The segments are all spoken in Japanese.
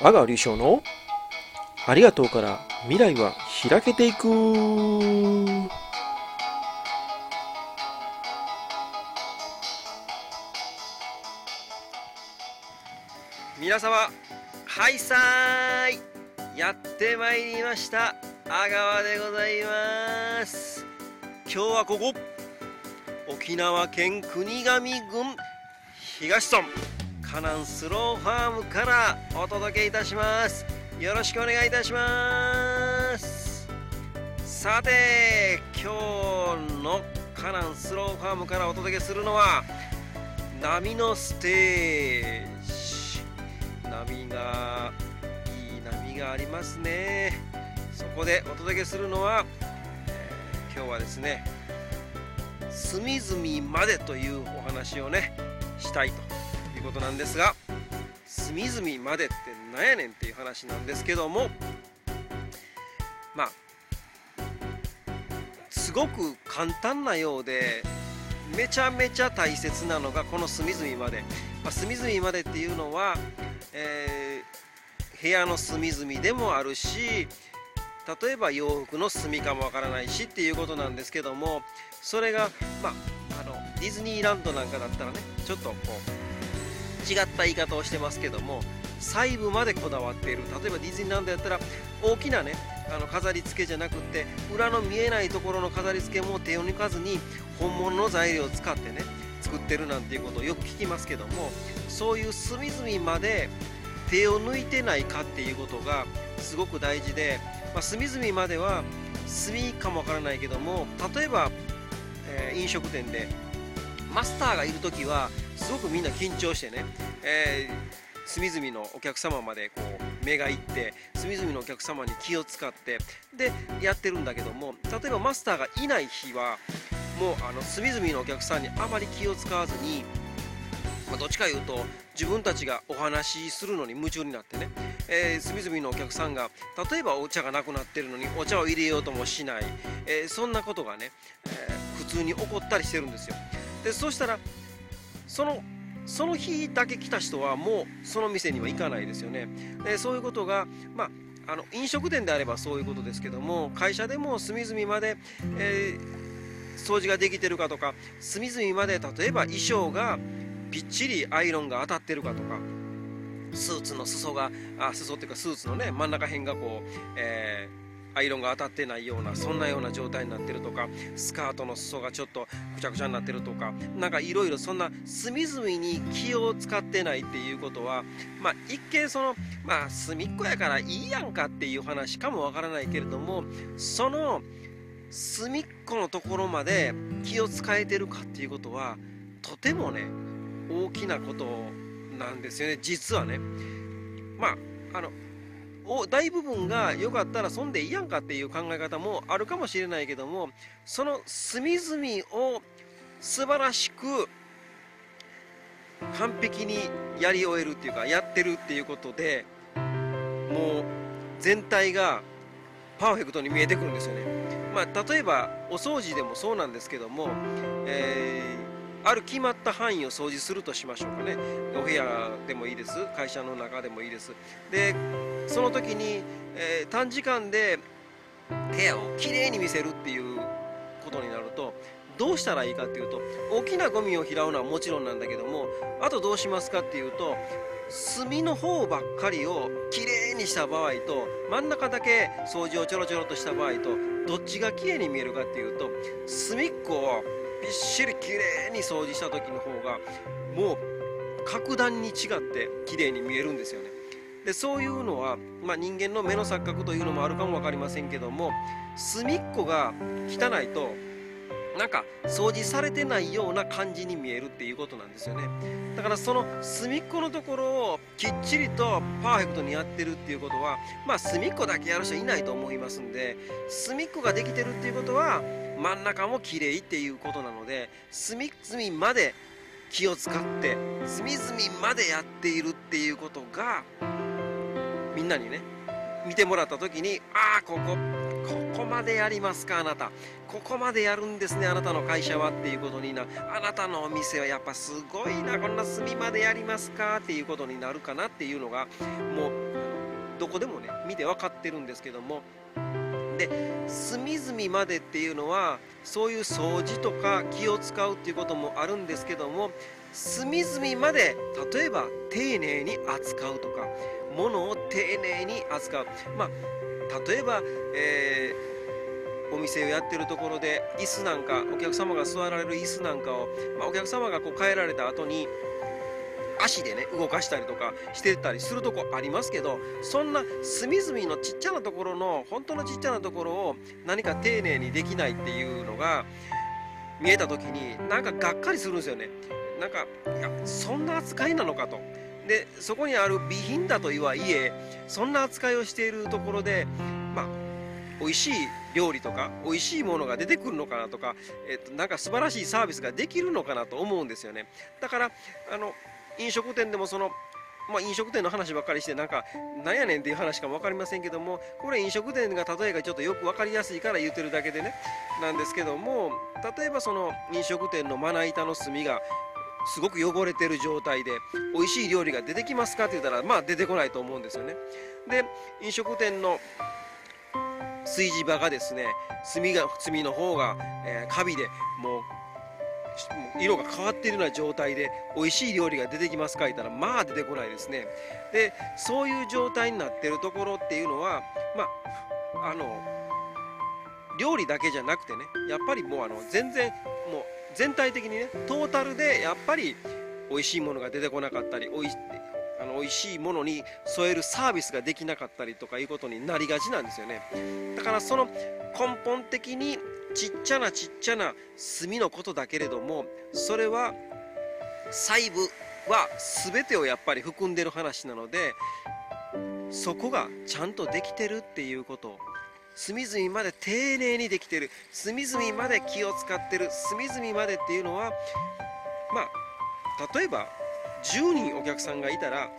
阿川隆翔のありがとうから未来は開けていく。皆様はいさーい。やってまいりました。阿川でございます。今日はここ。沖縄県国頭郡東村。カナンスローファームからお届けいたします。よろしくお願いいたします。さて今日のカナンスローファームからお届けするのは波のステージ。波がいい波がありますね。そこでお届けするのは、えー、今日はですね隅々までというお話をねしたいとことなんですが隅々までって何やねんっていう話なんですけどもまあすごく簡単なようでめちゃめちゃ大切なのがこの隅々まで、まあ、隅々までっていうのは、えー、部屋の隅々でもあるし例えば洋服の隅かもわからないしっていうことなんですけどもそれがまああのディズニーランドなんかだったらねちょっとこう違った言い方をしてますけども細部までこだわっている。例えばディズニーランドやったら大きなねあの飾り付けじゃなくって裏の見えないところの飾り付けも手を抜かずに本物の材料を使ってね作ってるなんていうことをよく聞きますけどもそういう隅々まで手を抜いてないかっていうことがすごく大事で、まあ、隅々までは隅かもわからないけども例えば、えー、飲食店でマスターがいる時はすごくみんな緊張してね、えー隅々のお客様までこう目がいって隅々のお客様に気を使ってでやってるんだけども例えばマスターがいない日はもうあの隅々のお客さんにあまり気を使わずに、まあ、どっちかいうと自分たちがお話しするのに夢中になってね、えー、隅々のお客さんが例えばお茶がなくなってるのにお茶を入れようともしない、えー、そんなことがね、えー、普通に起こったりしてるんですよ。でそうしたらそのその日だけ来た人はもうその店には行かないですよね。でそういうことが、まあ、あの飲食店であればそういうことですけども会社でも隅々まで、えー、掃除ができてるかとか隅々まで例えば衣装がびっちりアイロンが当たってるかとかスーツの裾があ裾っていうかスーツのね真ん中辺がこう、えーアイロンが当たってないようなそんなような状態になってるとかスカートの裾がちょっとくちゃくちゃになってるとかなんかいろいろそんな隅々に気を使ってないっていうことはまあ一見そのまあ隅っこやからいいやんかっていう話かもわからないけれどもその隅っこのところまで気を使えてるかっていうことはとてもね大きなことなんですよね。実はね。まああの大部分が良かったら損でいいやんかっていう考え方もあるかもしれないけどもその隅々を素晴らしく完璧にやり終えるっていうかやってるっていうことでもう全体がパーフェクトに見えてくるんですよね。まあ、例えばお掃除でもそうなんですけども、えーある決まった範囲を掃除するとしましょうかね。お部屋でもいいです。会社の中でもいいです。でその時に、えー、短時間で部屋をきれいに見せるっていうことになるとどうしたらいいかっていうと大きなゴミを拾うのはもちろんなんだけどもあとどうしますかっていうと隅の方ばっかりをきれいにした場合と真ん中だけ掃除をちょろちょろとした場合とどっちがきれいに見えるかっていうと隅っこをびっしりきれいに掃除した時の方がもう格段に違って綺麗に見えるんですよね。でそういうのは、まあ、人間の目の錯覚というのもあるかも分かりませんけども隅っこが汚いとなんか掃除されてないような感じに見えるっていうことなんですよね。だからその隅っこのところをきっちりとパーフェクトにやってるっていうことはまあ隅っこだけやる人いないと思いますんで隅っこができてるっていうことは真ん中も綺麗っていうことなので隅々まで気を使って隅々までやっているっていうことがみんなにね見てもらった時にああここここまでやりますかあなた。ここまでやるんですねあなたの会社はっていうことになあなたのお店はやっぱすごいなこんな隅までやりますかっていうことになるかなっていうのがもうどこでもね見て分かってるんですけども。で隅々までっていうのはそういう掃除とか気を使うっていうこともあるんですけども隅々まで例えば丁寧に扱うとか物を丁寧に扱う。まあ例えば、えー、お店をやってるところで椅子なんかお客様が座られる椅子なんかを、まあ、お客様がこう帰られた後に足でね動かしたりとかしてたりするとこありますけどそんな隅々のちっちゃなところの本当のちっちゃなところを何か丁寧にできないっていうのが見えた時になんかがっかりするんですよね。なんかいやそんな扱いなのかと。でそこにある備品だとはいえそんな扱いをしているところでまあ美味しい料理とか美味しいものが出てくるのかなとか、えっと、なんか素晴らしいサービスができるのかなと思うんですよね。だからあの飲食店でもそのまあ、飲食店の話ばっかりしてなんかなんやねんっていう話かも分かりませんけどもこれ飲食店が例えがちょっとよく分かりやすいから言ってるだけでねなんですけども例えばその飲食店のまな板の炭がすごく汚れてる状態で美味しい料理が出てきますかって言ったらまあ出てこないと思うんですよね。で飲食店の炊事場がですね炭が炭の方が、えー、カビでもう色が変わっているような状態で美味しい料理が出てきますか言ったらまあ出てこないですね。でそういう状態になってるところっていうのはまああの料理だけじゃなくてねやっぱりもうあの全然もう全体的にねトータルでやっぱり美味しいものが出てこなかったりおいあの美味しいものに添えるサービスができなかったりとかいうことになりがちなんですよね。だからその根本的にちっちゃなちっちゃな炭のことだけれどもそれは細部は全てをやっぱり含んでる話なのでそこがちゃんとできてるっていうこと。隅々まで丁寧にできてる。隅々まで気を使ってる。隅々までっていうのはまあ例えば10人お客さんがいたら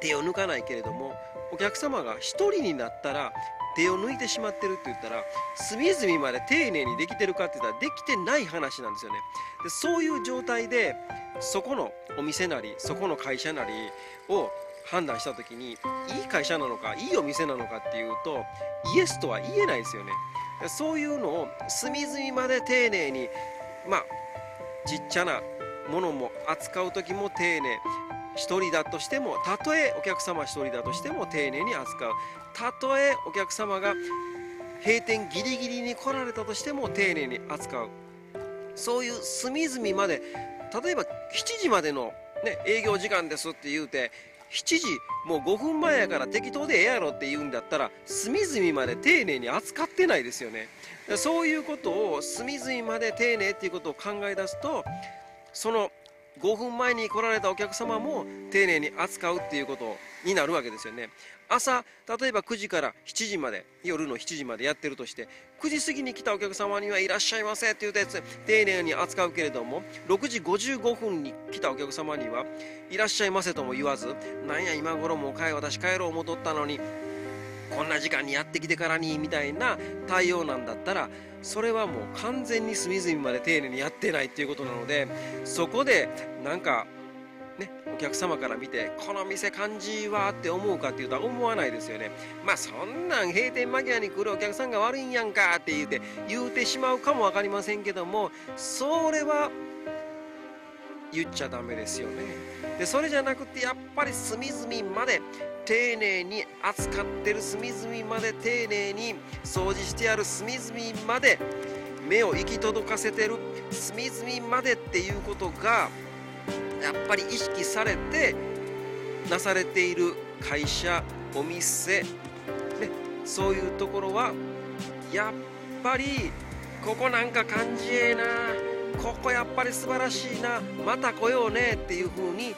手を抜かないけれどもお客様が1人になったら手を抜いてしまってるって言ったら隅々まで丁寧にできてるかって言ったらできてない話なんですよね。でそういう状態でそこのお店なりそこの会社なりを判断した時にいい会社なのかいいお店なのかっていうとイエスとは言えないですよね。そういうのを隅々まで丁寧にまあちっちゃなものも扱う時も丁寧。1人だとしてもたとえお客様1人だとしても丁寧に扱う。たとえお客様が閉店ギリギリに来られたとしても丁寧に扱う。そういう隅々まで例えば7時までの、ね、営業時間ですって言うて7時もう5分前やから適当でええやろって言うんだったら隅々まで丁寧に扱ってないですよね。そういうことを隅々まで丁寧っていうことを考え出すとその5分前に来られたお客様も丁寧に扱うっていうことになるわけですよね。朝例えば9時から7時まで夜の7時までやってるとして9時過ぎに来たお客様にはいらっしゃいませって言うたやつ丁寧に扱うけれども6時55分に来たお客様にはいらっしゃいませとも言わずなんや今頃もう帰私帰ろう戻ったのにこんな時間にやってきてからにみたいな対応なんだったらそれはもう完全に隅々まで丁寧にやってないっていうことなのでそこでなんかね、お客様から見てこの店感じはって思うかっていうと思わないですよね。まあそんなん閉店間際に来るお客さんが悪いんやんかって言うて言うてしまうかも分かりませんけどもそれは言っちゃダメですよね。でそれじゃなくてやっぱり隅々まで丁寧に扱ってる隅々まで丁寧に掃除してある隅々まで目を行き届かせてる。隅々までっていうことがやっぱり意識されてなされている会社お店、ね、そういうところはやっぱりここなんか感じええな。ここやっぱり素晴らしいな。また来ようねっていう風に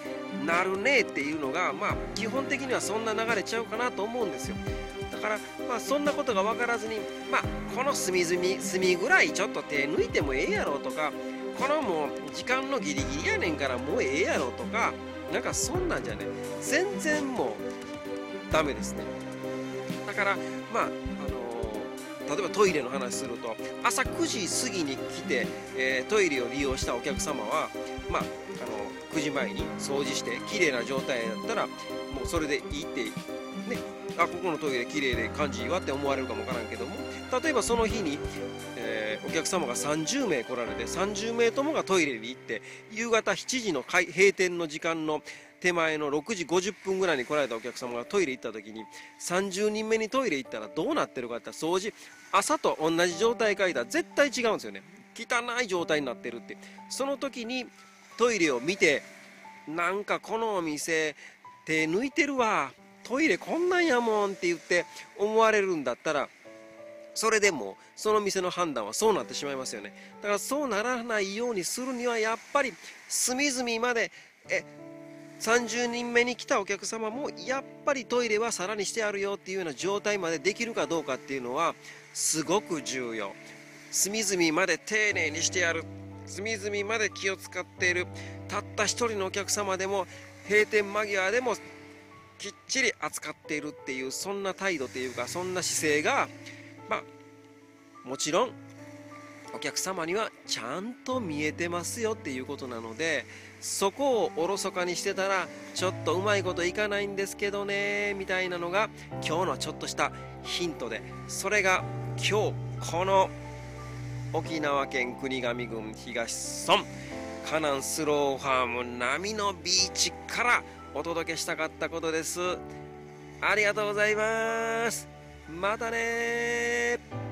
なるねっていうのがまあ基本的にはそんな流れちゃうかなと思うんですよ。だからまあそんなことが分からずにまあこの隅々隅ぐらいちょっと手抜いてもええやろとかこのもう時間のギリギリやねんからもうええやろとかなんかそんなんじゃね。全然もうダメですね。だからまああの例えばトイレの話すると朝9時過ぎに来て、えー、トイレを利用したお客様は、まあ、あの9時前に掃除して綺麗な状態だったらもうそれでいいってねあここのトイレ綺麗で感じいいわって思われるかもわからんけども例えばその日に、えー、お客様が30名来られて30名ともがトイレに行って夕方7時の閉店の時間の手前の6時50分ぐらいに来られたお客様がトイレ行った時に30人目にトイレ行ったらどうなってるかって掃除朝と同じ状態かいたら絶対違うんですよね。汚い状態になってるって。その時にトイレを見てなんかこのお店手抜いてるわ。トイレこんなんやもんって言って思われるんだったらそれでもその店の判断はそうなってしまいますよね。だからそうならないようにするにはやっぱり隅々までえ30人目に来たお客様もやっぱりトイレはさらにしてあるよっていうような状態までできるかどうかっていうのはすごく重要。隅々まで丁寧にしてやる。隅々まで気を使っている。たった一人のお客様でも閉店間際でもきっちり扱っているっていうそんな態度というかそんな姿勢がまあもちろんお客様にはちゃんと見えてますよっていうことなのでそこをおろそかにしてたらちょっとうまいこといかないんですけどねみたいなのが今日のちょっとしたヒントでそれが今日この沖縄県国頭郡東村カナンスローファーム波のビーチからお届けしたかったことです。ありがとうございます。またね